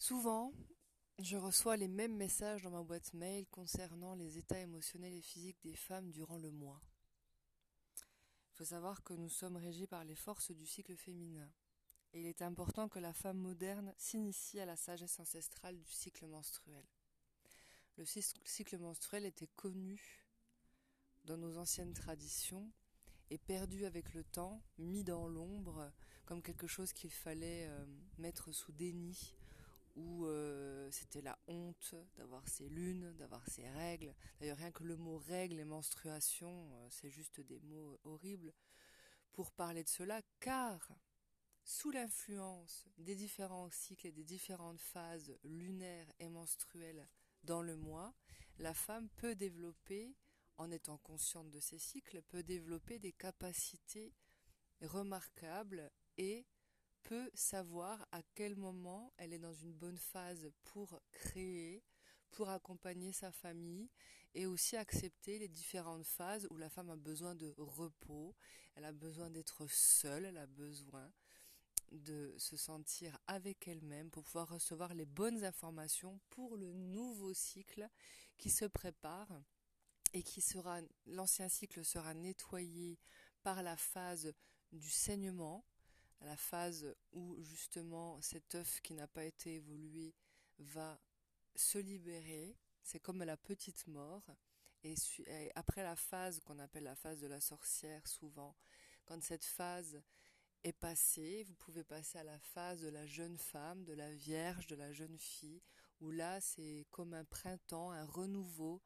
Souvent, je reçois les mêmes messages dans ma boîte mail concernant les états émotionnels et physiques des femmes durant le mois. Il faut savoir que nous sommes régis par les forces du cycle féminin. Et il est important que la femme moderne s'initie à la sagesse ancestrale du cycle menstruel. Le cycle menstruel était connu dans nos anciennes traditions et perdu avec le temps, mis dans l'ombre, comme quelque chose qu'il fallait euh, mettre sous déni où euh, c'était la honte d'avoir ses lunes, d'avoir ses règles. D'ailleurs, rien que le mot règle et menstruation, euh, c'est juste des mots horribles pour parler de cela, car sous l'influence des différents cycles et des différentes phases lunaires et menstruelles dans le mois, la femme peut développer, en étant consciente de ces cycles, peut développer des capacités remarquables et peut savoir à quel moment elle est dans une bonne phase pour créer, pour accompagner sa famille et aussi accepter les différentes phases où la femme a besoin de repos, elle a besoin d'être seule, elle a besoin de se sentir avec elle-même pour pouvoir recevoir les bonnes informations pour le nouveau cycle qui se prépare et qui sera l'ancien cycle sera nettoyé par la phase du saignement à la phase où justement cet œuf qui n'a pas été évolué va se libérer. C'est comme la petite mort. Et, après la phase qu'on appelle la phase de la sorcière, souvent, quand cette phase est passée, vous pouvez passer à la phase de la jeune femme, de la vierge, de la jeune fille, où là c'est comme un printemps, un renouveau,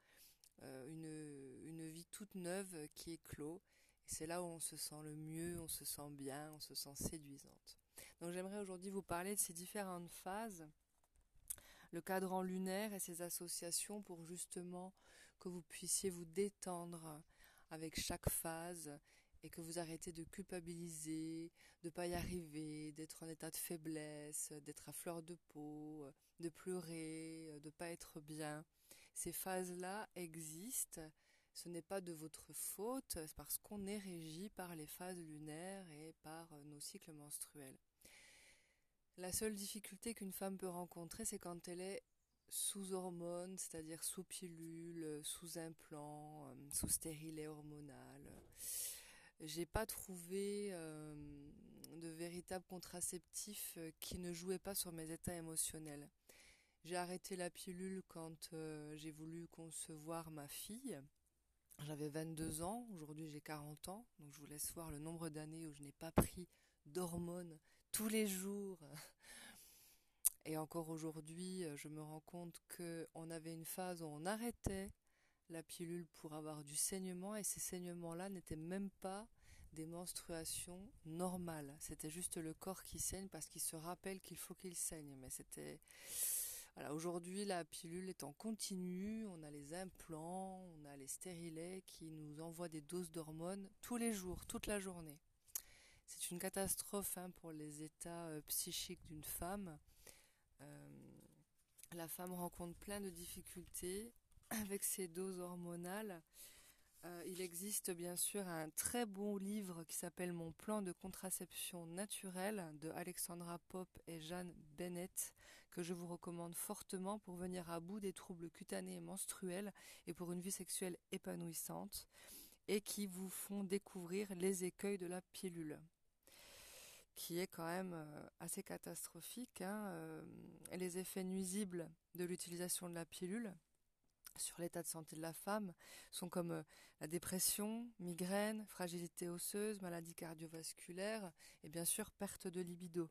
euh, une, une vie toute neuve qui éclot c'est là où on se sent le mieux, on se sent bien, on se sent séduisante. Donc j'aimerais aujourd'hui vous parler de ces différentes phases, le cadran lunaire et ses associations pour justement que vous puissiez vous détendre avec chaque phase et que vous arrêtez de culpabiliser, de pas y arriver, d'être en état de faiblesse, d'être à fleur de peau, de pleurer, de pas être bien. Ces phases-là existent ce n'est pas de votre faute, parce qu'on est régi par les phases lunaires et par euh, nos cycles menstruels. La seule difficulté qu'une femme peut rencontrer, c'est quand elle est sous hormones, c'est-à-dire sous pilule, sous implant, euh, sous stérilet hormonal. J'ai pas trouvé euh, de véritable contraceptif qui ne jouait pas sur mes états émotionnels. J'ai arrêté la pilule quand j'ai voulu concevoir ma fille. J'avais 22 ans, aujourd'hui j'ai 40 ans, donc je vous laisse voir le nombre d'années où je n'ai pas pris d'hormones tous les jours. Et encore aujourd'hui, je me rends compte qu'on avait une phase où on arrêtait la pilule pour avoir du saignement et ces saignements-là n'étaient même pas des menstruations normales. C'était juste le corps qui saigne parce qu'il se rappelle qu'il faut qu'il saigne. Mais c'était aujourd'hui, la pilule est en continu. On a les implants, on a les stérilets qui nous envoient des doses d'hormones tous les jours, toute la journée. C'est une catastrophe hein, pour les états euh, psychiques d'une femme. Euh, la femme rencontre plein de difficultés avec ces doses hormonales. Euh, il existe bien sûr un très bon livre qui s'appelle Mon plan de contraception naturelle de Alexandra Pop et Jeanne Bennett que je vous recommande fortement pour venir à bout des troubles cutanés et menstruels et pour une vie sexuelle épanouissante et qui vous font découvrir les écueils de la pilule qui est quand même euh, assez catastrophique, hein, euh, les effets nuisibles de l'utilisation de la pilule sur l'état de santé de la femme sont comme euh, la dépression, migraine, fragilité osseuse, maladie cardiovasculaire et bien sûr perte de libido.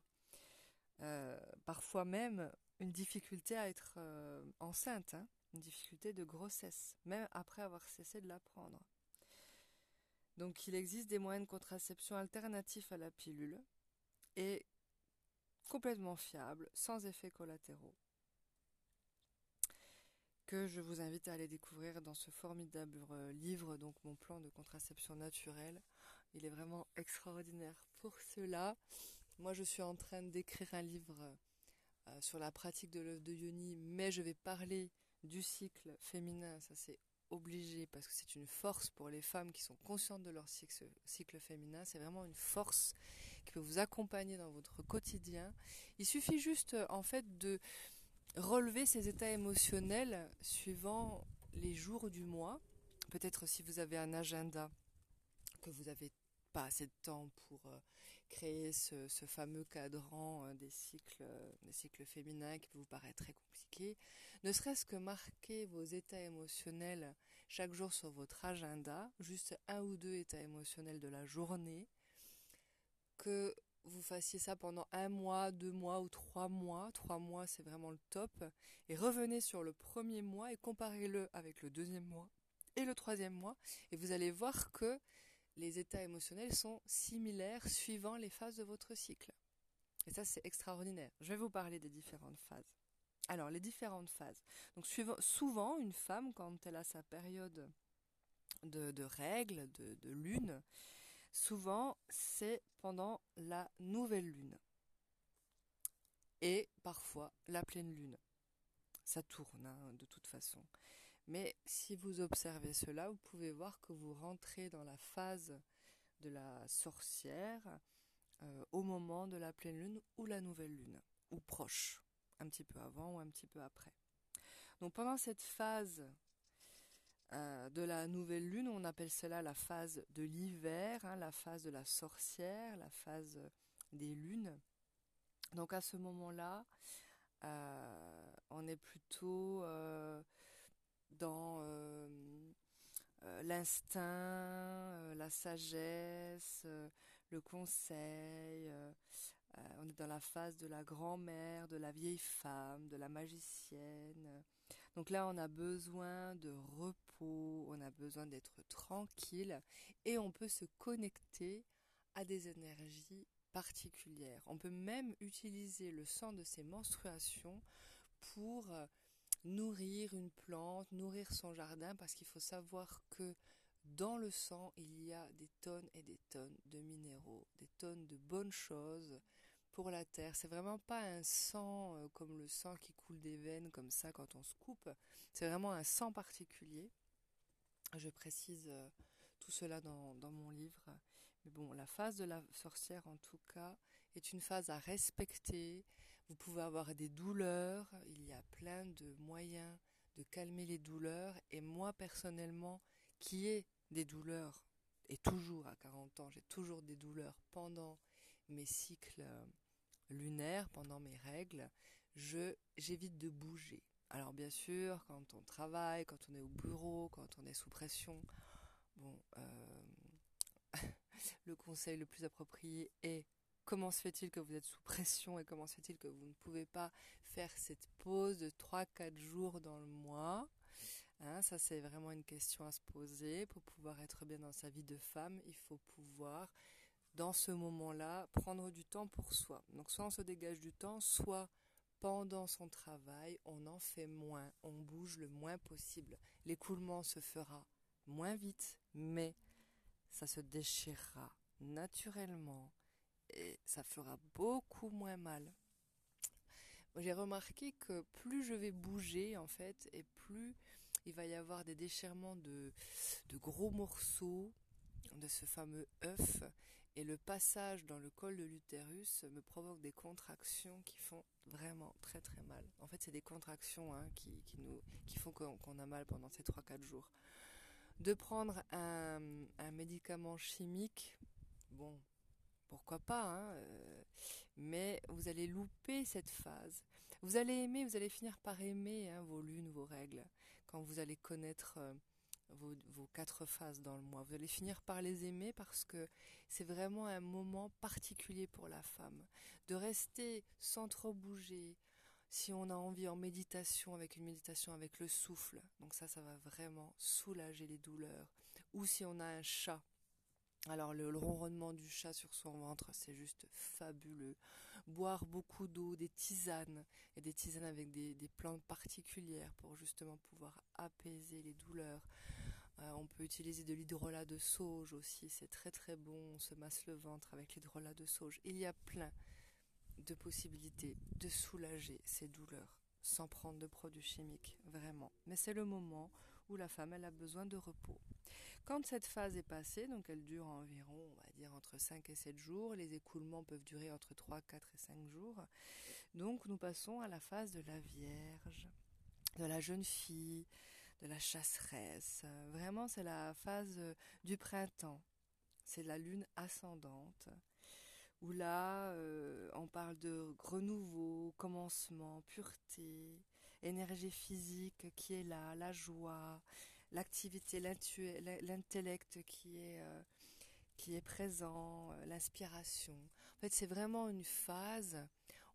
Euh, parfois même une difficulté à être euh, enceinte, hein, une difficulté de grossesse, même après avoir cessé de la prendre. Donc il existe des moyens de contraception alternatifs à la pilule et complètement fiables, sans effets collatéraux que je vous invite à aller découvrir dans ce formidable euh, livre, donc mon plan de contraception naturelle. Il est vraiment extraordinaire pour cela. Moi, je suis en train d'écrire un livre euh, sur la pratique de l'œuvre de Yoni, mais je vais parler du cycle féminin, ça c'est obligé parce que c'est une force pour les femmes qui sont conscientes de leur cycle féminin. C'est vraiment une force qui peut vous accompagner dans votre quotidien. Il suffit juste en fait de relever ces états émotionnels suivant les jours du mois. Peut-être si vous avez un agenda que vous n'avez pas assez de temps pour euh, créer ce, fameux cadran euh, des cycles, des cycles féminins qui vous paraître très compliqué, ne serait-ce que marquer vos états émotionnels chaque jour sur votre agenda, juste un ou deux états émotionnels de la journée, que vous fassiez ça pendant un mois, deux mois ou trois mois. Trois mois, c'est vraiment le top. Et revenez sur le premier mois et comparez-le avec le deuxième mois et le troisième mois. Et vous allez voir que les états émotionnels sont similaires suivant les phases de votre cycle. Et ça, c'est extraordinaire. Je vais vous parler des différentes phases. Alors, les différentes phases. Donc, souvent, une femme, quand elle a sa période de, règles, de lune, Souvent, c'est pendant la nouvelle lune. Et parfois la pleine lune. Ça tourne hein, de toute façon. Mais si vous observez cela, vous pouvez voir que vous rentrez dans la phase de la sorcière euh, au moment de la pleine lune ou la nouvelle lune, ou proche, un petit peu avant ou un petit peu après. Donc pendant cette phase euh, de la nouvelle lune, on appelle cela la phase de l'hiver, hein, la phase de la sorcière, la phase des lunes. Donc à ce moment-là, euh, on est plutôt euh, dans l'instinct, la sagesse, le conseil. on est dans la phase de la grand-mère, de la vieille femme, de la magicienne. Donc là, on a besoin de repos, on a besoin d'être tranquille et on peut se connecter à des énergies particulières. On peut même utiliser le sang de ces menstruations pour euh, nourrir une plante, nourrir son jardin, parce qu'il faut savoir que dans le sang, il y a des tonnes et des tonnes de minéraux, des tonnes de bonnes choses pour la terre. C'est vraiment pas un sang euh, comme le sang qui coule des veines comme ça quand on se coupe. C'est vraiment un sang particulier. Je précise euh, tout cela dans, mon livre. Mais bon, la phase de la sorcière en tout cas est une phase à respecter. Vous pouvez avoir des douleurs. Il y a plein de moyens de calmer les douleurs. Et moi personnellement, qui ai des douleurs, et toujours à 40 ans, j'ai toujours des douleurs pendant mes cycles euh, lunaire pendant mes règles, j'évite de bouger. Alors bien sûr, quand on travaille, quand on est au bureau, quand on est sous pression, bon, euh, le conseil le plus approprié est comment se fait-il que vous êtes sous pression et comment se fait-il que vous ne pouvez pas faire cette pause de 3-4 jours dans le mois? Hein, Ça, c'est vraiment une question à se poser. Pour pouvoir être bien dans sa vie de femme, il faut pouvoir dans ce moment-là, prendre du temps pour soi. Donc soit on se dégage du temps, soit pendant son travail, on en fait moins, on bouge le moins possible. L'écoulement se fera moins vite, mais ça se déchirera naturellement et ça fera beaucoup moins mal. J'ai remarqué que plus je vais bouger en fait et plus il va y avoir des déchirements de, gros morceaux de ce fameux œuf et le passage dans le col de l'utérus me provoque des contractions qui font vraiment très très mal. En fait, c'est des contractions hein, qui, qui, nous, qui font qu'on a mal pendant ces 3-4 jours. De prendre un, médicament chimique, bon, pourquoi pas, hein, euh, mais vous allez louper cette phase. Vous allez aimer, vous allez finir par aimer hein, vos lunes, vos règles, quand vous allez connaître... Euh, vos, quatre phases dans le mois. Vous allez finir par les aimer parce que c'est vraiment un moment particulier pour la femme. De rester sans trop bouger, si on a envie en méditation, avec une méditation avec le souffle, donc ça, ça va vraiment soulager les douleurs. Ou si on a un chat, alors le, ronronnement du chat sur son ventre, c'est juste fabuleux. Boire beaucoup d'eau, des tisanes, et des tisanes avec des, plantes particulières pour justement pouvoir apaiser les douleurs. Euh, on peut utiliser de l'hydrolat de sauge aussi, c'est très très bon, on se masse le ventre avec l'hydrolat de sauge. Il y a plein de possibilités de soulager ces douleurs sans prendre de produits chimiques, vraiment. Mais c'est le moment où la femme elle a besoin de repos. Quand cette phase est passée, donc elle dure environ, on va dire, entre 5 et 7 jours, les écoulements peuvent durer entre 3, 4 et 5 jours, Donc nous passons à la phase de la Vierge, de la jeune fille, de la chasseresse. Vraiment, c'est la phase du printemps. C'est la lune ascendante, où là, euh, on parle de renouveau, commencement, pureté, énergie physique qui est là, la joie, l'activité, l'intellect qui est euh, qui est présent, euh, l'inspiration. En fait, c'est vraiment une phase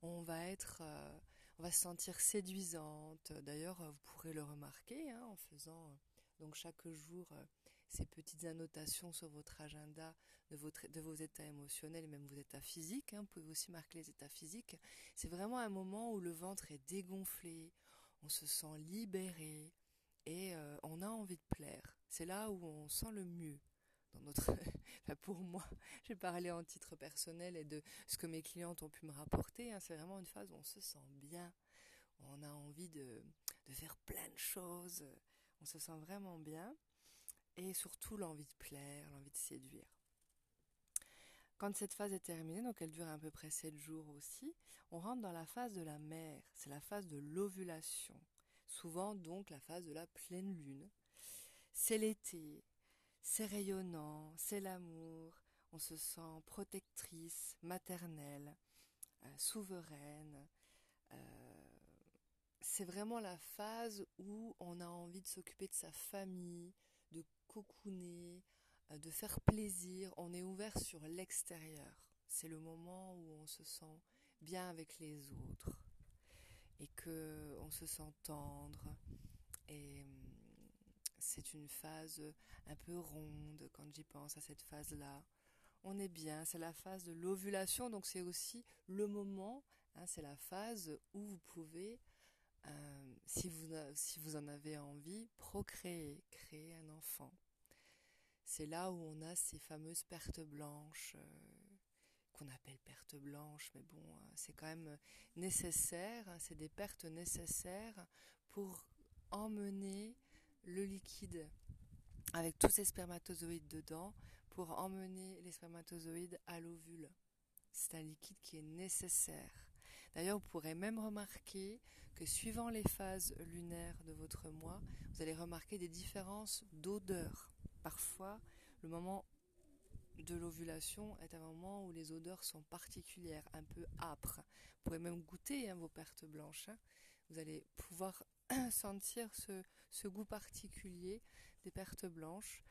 où on va être, euh, on va se sentir séduisante. D'ailleurs, vous pourrez le remarquer hein, en faisant donc chaque jour ces petites annotations sur votre agenda de, votre, de vos états émotionnels et même vos états physiques. Hein. Vous pouvez aussi marquer les états physiques. C'est vraiment un moment où le ventre est dégonflé, on se sent libéré et euh, on a envie de plaire. C'est là où on sent le mieux. Dans notre, pour moi, j'ai parlé en titre personnel et de ce que mes clientes ont pu me rapporter. Hein. C'est vraiment une phase où on se sent bien, on a envie de, de faire plein de choses, on se sent vraiment bien et surtout l'envie de plaire, l'envie de séduire. Quand cette phase est terminée, donc elle dure à peu près 7 jours aussi, on rentre dans la phase de la mère, c'est la phase de l'ovulation, souvent donc la phase de la pleine lune. C'est l'été, c'est rayonnant, c'est l'amour, on se sent protectrice, maternelle, euh, souveraine. Euh, c'est vraiment la phase où on a envie de s'occuper de sa famille, de cocooner, de faire plaisir, on est ouvert sur l'extérieur. C'est le moment où on se sent bien avec les autres et que on se sent tendre et hum, c'est une phase un peu ronde quand j'y pense à cette phase-là. On est bien, c'est la phase de l'ovulation, donc c'est aussi le moment, hein, c'est la phase où vous pouvez, euh, si, vous, si vous en avez envie, procréer, créer un enfant c'est là où on a ces fameuses pertes blanches, euh, qu'on appelle pertes blanches, mais bon, euh, c'est quand même nécessaire, hein, c'est des pertes nécessaires pour emmener le liquide avec tous ces spermatozoïdes dedans, pour emmener les spermatozoïdes à l'ovule. C'est un liquide qui est nécessaire. D'ailleurs, vous pourrez même remarquer que suivant les phases lunaires de votre mois, vous allez remarquer des différences d'odeur. Parfois, le moment de l'ovulation est un moment où les odeurs sont particulières, un peu âpres. Vous pouvez même goûter hein, vos pertes blanches. Hein. Vous allez pouvoir sentir ce, goût particulier des pertes blanches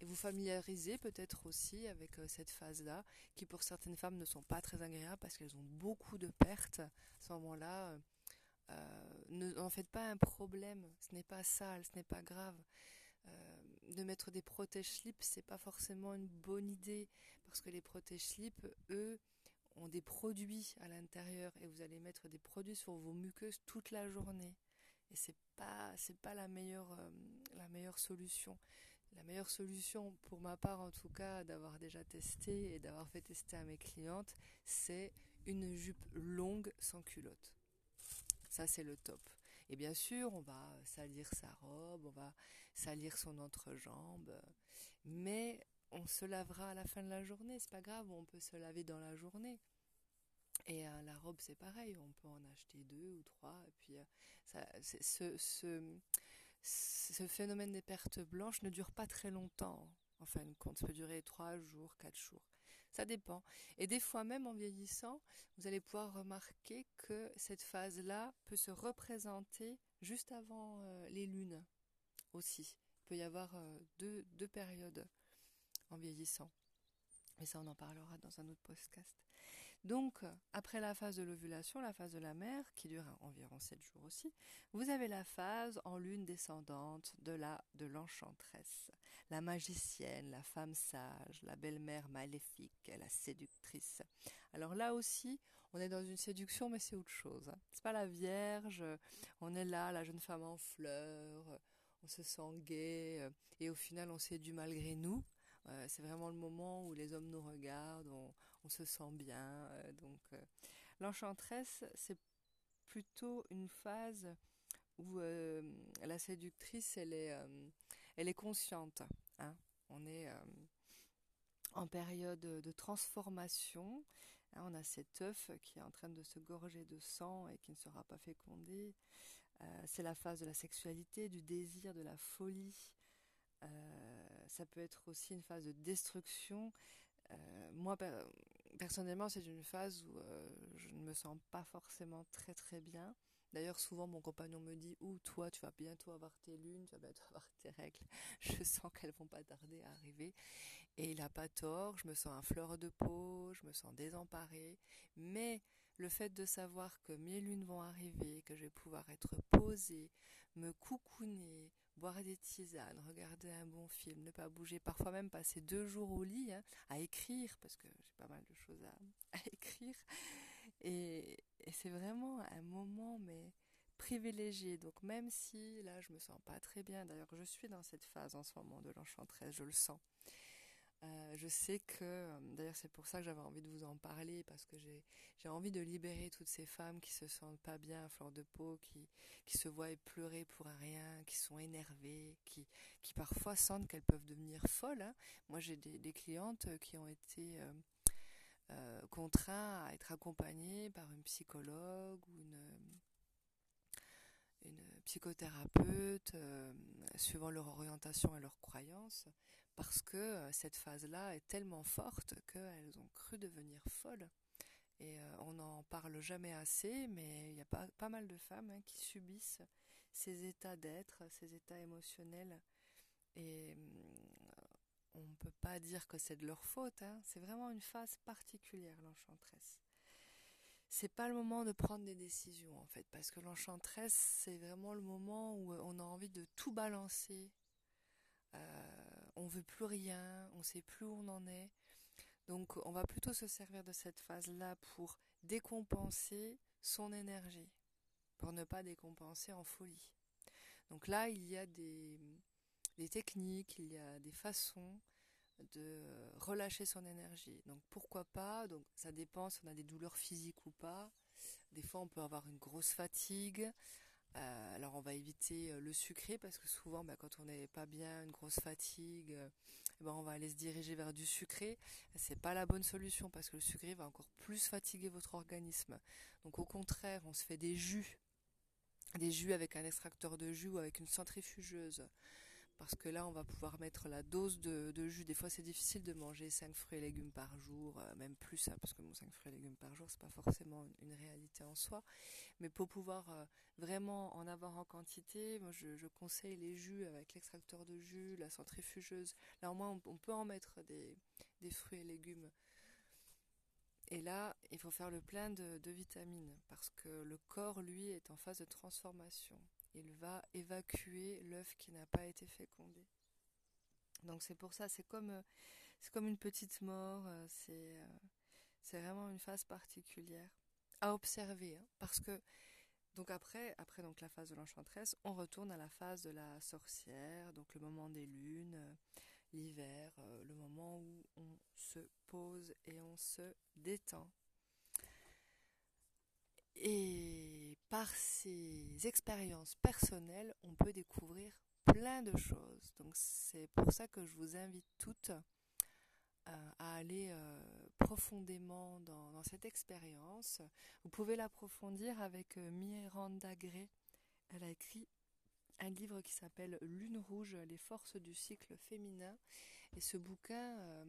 et vous familiariser peut-être aussi avec euh, cette phase-là, qui pour certaines femmes ne sont pas très agréables parce qu'elles ont beaucoup de pertes. À ce moment-là, euh, euh, ne faites pas un problème. Ce n'est pas sale, ce n'est pas grave de mettre des protège-slips, c'est pas forcément une bonne idée parce que les protège-slips, eux, ont des produits à l'intérieur et vous allez mettre des produits sur vos muqueuses toute la journée et c'est pas c'est pas la meilleure euh, la meilleure solution. La meilleure solution pour ma part en tout cas d'avoir déjà testé et d'avoir fait tester à mes clientes, c'est une jupe longue sans culotte. Ça c'est le top. Et bien sûr, on va salir sa robe, on va salir son entrejambe, mais on se lavera à la fin de la journée, c'est pas grave, on peut se laver dans la journée. Et euh, la robe, c'est pareil, on peut en acheter deux ou trois. Et puis, euh, ce, phénomène des pertes blanches ne dure pas très longtemps. En fin de compte, ça peut durer trois jours, quatre jours. Ça dépend. Et des fois même en vieillissant, vous allez pouvoir remarquer que cette phase-là peut se représenter juste avant euh, les lunes aussi. Il peut y avoir euh, deux, deux périodes en vieillissant. Mais ça, on en parlera dans un autre podcast. Donc, après la phase de l'ovulation, la phase de la mère, qui dure environ 7 jours aussi, vous avez la phase en lune descendante de la de l'enchanteresse, la magicienne, la femme sage, la belle-mère maléfique, la séductrice. Alors là aussi, on est dans une séduction, mais c'est autre chose. Hein. C'est pas la Vierge, on est là, la jeune femme en fleurs, on se sent gai, et au final on séduit malgré nous. Euh, c'est vraiment le moment où les hommes nous regardent, on, se sent bien. Euh, donc, euh, l'enchanteresse, c'est plutôt une phase où euh, la séductrice, elle est, elle est consciente. Hein. On est en période de transformation. Hein, on a cet œuf qui est en train de se gorger de sang et qui ne sera pas fécondé. Euh, c'est la phase de la sexualité, du désir, de la folie. Euh, ça peut être aussi une phase de destruction. Euh, moi, personnellement, c'est une phase où je ne me sens pas forcément très très bien. D'ailleurs, souvent, mon compagnon me dit Ou toi, tu vas bientôt avoir tes lunes, tu vas bientôt avoir tes règles. Je sens qu'elles vont pas tarder à arriver. Et il n'a pas tort, je me sens à fleur de peau, je me sens désemparée. Mais le fait de savoir que mes lunes vont arriver, que je vais pouvoir être posée, me coucouner, boire des tisanes, regarder un bon film, ne pas bouger, parfois même passer deux jours au lit hein, à écrire, parce que j'ai pas mal de choses à, écrire. Et, c'est vraiment un moment, mais privilégié. Donc même si là je me sens pas très bien, d'ailleurs je suis dans cette phase en ce moment de l'enchantresse, je le sens. Euh, je sais que, euh, d'ailleurs c'est pour ça que j'avais envie de vous en parler, parce que j'ai envie de libérer toutes ces femmes qui se sentent pas bien à fleur de peau, qui, qui se voient pleurer pour rien, qui sont énervées, qui, qui parfois sentent qu'elles peuvent devenir folles. Hein. Moi j'ai des, clientes qui ont été euh, contraintes à être accompagnées par une psychologue ou une psychothérapeute, suivant leur orientation et leurs croyances, parce que euh, cette phase-là est tellement forte qu'elles ont cru devenir folles. Et euh, on n'en parle jamais assez, mais il y a pas, mal de femmes hein, qui subissent ces états d'être, ces états émotionnels. Et on ne peut pas dire que c'est de leur faute, hein. c'est vraiment une phase particulière, l'enchantresse c'est pas le moment de prendre des décisions en fait, parce que l'enchantresse, c'est vraiment le moment où on a envie de tout balancer euh, on veut plus rien, on sait plus où on en est. Donc on va plutôt se servir de cette phase-là pour décompenser son énergie, pour ne pas décompenser en folie. Donc là, il y a des, techniques, il y a des façons de relâcher son énergie. Donc pourquoi pas? Donc ça dépend si on a des douleurs physiques ou pas. Des fois on peut avoir une grosse fatigue. Euh, alors on va éviter euh, le sucré parce que souvent bah, quand on n'est pas bien, une grosse fatigue, euh, eh ben, on va aller se diriger vers du sucré. C'est pas la bonne solution parce que le sucré va encore plus fatiguer votre organisme. Donc au contraire, on se fait des jus, des jus avec un extracteur de jus ou avec une centrifugeuse parce que là on va pouvoir mettre la dose de, jus. Des fois c'est difficile de manger 5 fruits et légumes par jour, euh, même plus, hein, parce que mon 5 fruits et légumes par jour c'est pas forcément une, réalité en soi. Mais pour pouvoir euh, vraiment en avoir en quantité, moi je, conseille les jus avec l'extracteur de jus, la centrifugeuse. Là au moins on, peut en mettre des, fruits et légumes. Et là, il faut faire le plein de vitamines parce que le corps, lui, est en phase de transformation il va évacuer l'œuf qui n'a pas été fécondé. Donc c'est pour ça, c'est comme, euh, c'est comme une petite mort, euh, c'est, euh, c'est vraiment une phase particulière à observer, hein, parce que donc après, après donc la phase de l'enchantresse, on retourne à la phase de la sorcière, donc le moment des lunes, l'hiver, le moment où on se pose et on se détend. Et par ces expériences personnelles, on peut découvrir plein de choses. Donc c'est pour ça que je vous invite toutes euh, à aller euh, profondément dans, cette expérience. Vous pouvez l'approfondir avec euh, Miranda Gray. Elle a écrit un livre qui s'appelle Lune rouge, les forces du cycle féminin. Et ce bouquin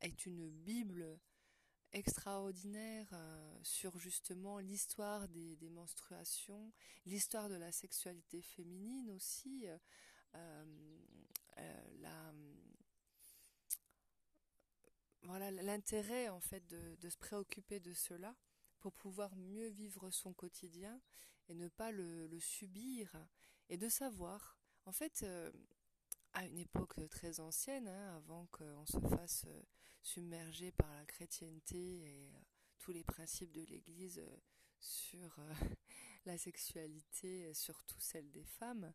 est une bible extraordinaire euh, sur justement l'histoire des, menstruations, l'histoire de la sexualité féminine aussi, euh, euh, voilà l'intérêt en fait de, se préoccuper de cela pour pouvoir mieux vivre son quotidien et ne pas le subir et de savoir en fait à une époque très ancienne, hein, avant qu'on se fasse euh, submerger par la chrétienté et euh, tous les principes de l'Église euh, sur la sexualité, surtout celle des femmes.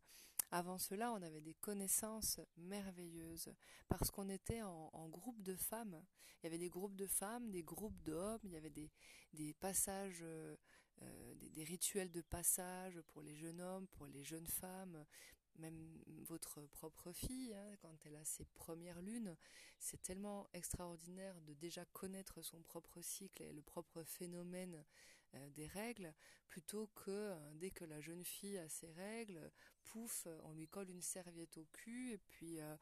Avant cela, on avait des connaissances merveilleuses parce qu'on était en, groupe de femmes. Il y avait des groupes de femmes, des groupes d'hommes, il y avait des passages, des, des, rituels de passage pour les jeunes hommes, pour les jeunes femmes, même votre propre fille, hein, quand elle a ses premières lunes, c'est tellement extraordinaire de déjà connaître son propre cycle et le propre phénomène euh, des règles, plutôt que euh, dès que la jeune fille a ses règles, pouf, on lui colle une serviette au cul et puis euh,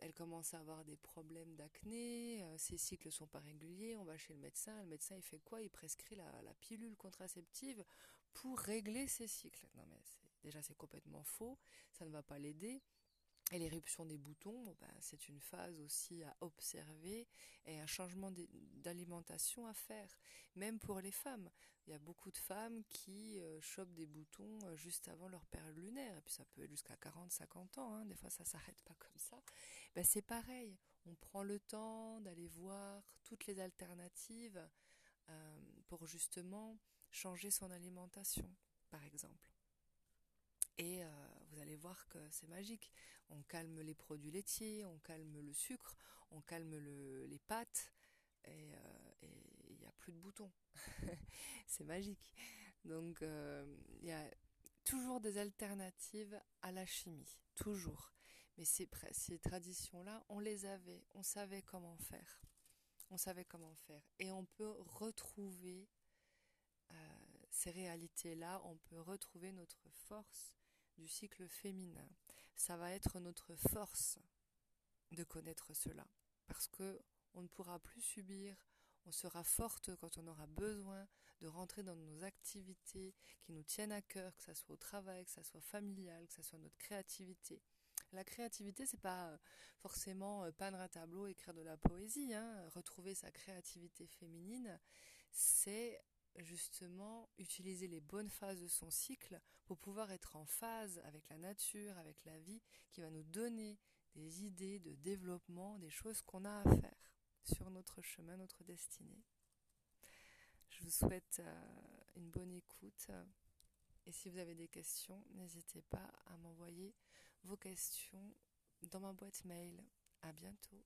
elle commence à avoir des problèmes d'acné, ses cycles sont pas réguliers, on va chez le médecin, le médecin il fait quoi? Il prescrit la, la pilule contraceptive pour régler ses cycles. Non mais déjà c'est complètement faux, ça ne va pas l'aider. Et l'éruption des boutons, ben, c'est une phase aussi à observer et un changement d'alimentation à faire. Même pour les femmes. Il y a beaucoup de femmes qui euh, chopent des boutons euh, juste avant leur période lunaire. Et puis ça peut être jusqu'à 40, 50 ans. Hein. Des fois ça s'arrête pas comme ça. Ben, c'est pareil. On prend le temps d'aller voir toutes les alternatives euh, pour justement changer son alimentation, par exemple. Et allez voir que c'est magique. On calme les produits laitiers, on calme le sucre, on calme les pâtes, et euh, il n'y a plus de boutons. c'est magique. Donc euh, il y a toujours des alternatives à la chimie, toujours. Mais ces, traditions-là, on les avait, on savait comment faire. On savait comment faire. Et on peut retrouver ces réalités-là, on peut retrouver notre force du cycle féminin. Ça va être notre force de connaître cela, parce que on ne pourra plus subir, on sera forte quand on aura besoin de rentrer dans nos activités qui nous tiennent à cœur, que ce soit au travail, que ce soit familial, que ce soit notre créativité. La créativité, c'est pas euh, forcément euh, peindre un tableau, écrire de la poésie. Hein. Retrouver sa créativité féminine, c'est justement utiliser les bonnes phases de son cycle pour pouvoir être en phase avec la nature, avec la vie, qui va nous donner des idées de développement, des choses qu'on a à faire sur notre chemin, notre destinée. Je vous souhaite euh, une bonne écoute et si vous avez des questions, n'hésitez pas à m'envoyer vos questions dans ma boîte mail. À bientôt.